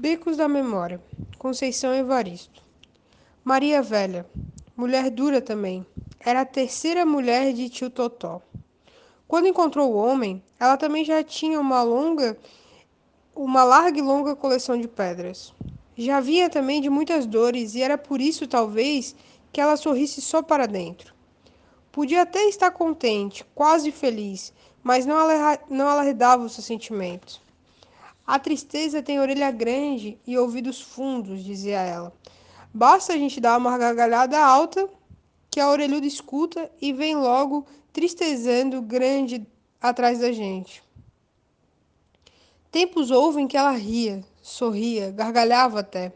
Becos da Memória, Conceição Evaristo. Maria Velha, mulher dura também, era a terceira mulher de tio Totó. Quando encontrou o homem, ela também já tinha uma longa, uma larga e longa coleção de pedras. Já vinha também de muitas dores e era por isso, talvez, que ela sorrisse só para dentro. Podia até estar contente, quase feliz, mas não, não alardeava os seus sentimentos. A tristeza tem orelha grande e ouvidos fundos, dizia ela. Basta a gente dar uma gargalhada alta que a orelhuda escuta e vem logo tristezando grande atrás da gente. Tempos houve em que ela ria, sorria, gargalhava até.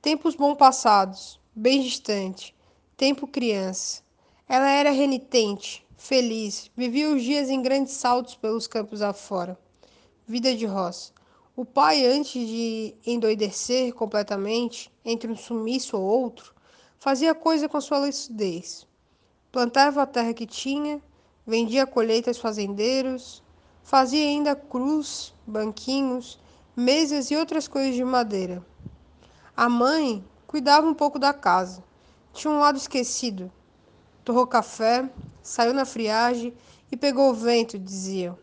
Tempos bom passados, bem distante, tempo criança. Ela era renitente, feliz, vivia os dias em grandes saltos pelos campos afora. Vida de roça. O pai, antes de endoidecer completamente, entre um sumiço ou outro, fazia coisa com sua lucidez. Plantava a terra que tinha, vendia colheita aos fazendeiros, fazia ainda cruz, banquinhos, mesas e outras coisas de madeira. A mãe cuidava um pouco da casa. Tinha um lado esquecido. Torrou café, saiu na friagem e pegou o vento, diziam.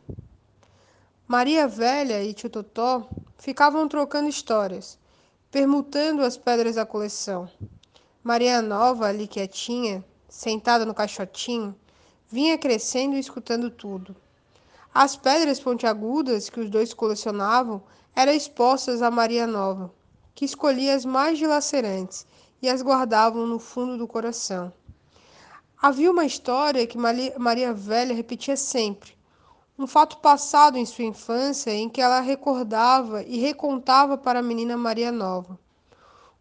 Maria Velha e Tio Totó ficavam trocando histórias, permutando as pedras da coleção. Maria Nova, ali quietinha, sentada no caixotinho, vinha crescendo e escutando tudo. As pedras pontiagudas que os dois colecionavam eram expostas a Maria Nova, que escolhia as mais dilacerantes e as guardavam no fundo do coração. Havia uma história que Maria Velha repetia sempre, um fato passado em sua infância em que ela recordava e recontava para a menina Maria Nova.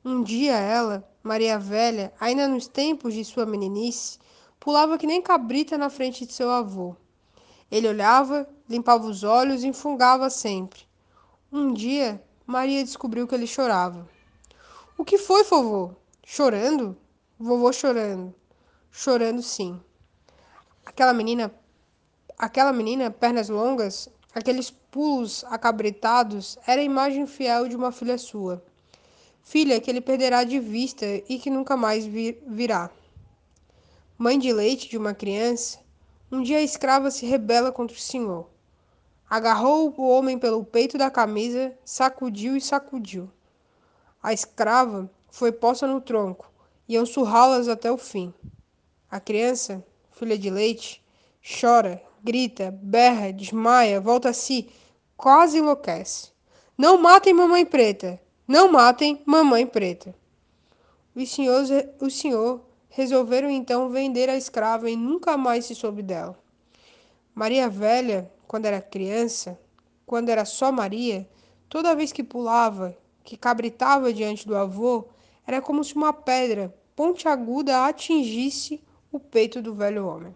Um dia ela, Maria Velha, ainda nos tempos de sua meninice, pulava que nem cabrita na frente de seu avô. Ele olhava, limpava os olhos e enfungava sempre. Um dia, Maria descobriu que ele chorava. O que foi, vovô? Chorando? Vovô chorando. Chorando sim. Aquela menina Aquela menina, pernas longas, aqueles pulos acabritados, era a imagem fiel de uma filha sua. Filha que ele perderá de vista e que nunca mais vir, virá. Mãe de leite de uma criança, um dia a escrava se rebela contra o senhor. Agarrou o homem pelo peito da camisa, sacudiu e sacudiu. A escrava foi posta no tronco, iam surrá-las até o fim. A criança, filha de leite, chora grita, berra, desmaia, volta a si, quase enlouquece. Não matem mamãe preta! Não matem mamãe preta! Os senhores, o senhor resolveram então vender a escrava e nunca mais se soube dela. Maria Velha, quando era criança, quando era só Maria, toda vez que pulava, que cabritava diante do avô, era como se uma pedra pontiaguda atingisse o peito do velho homem.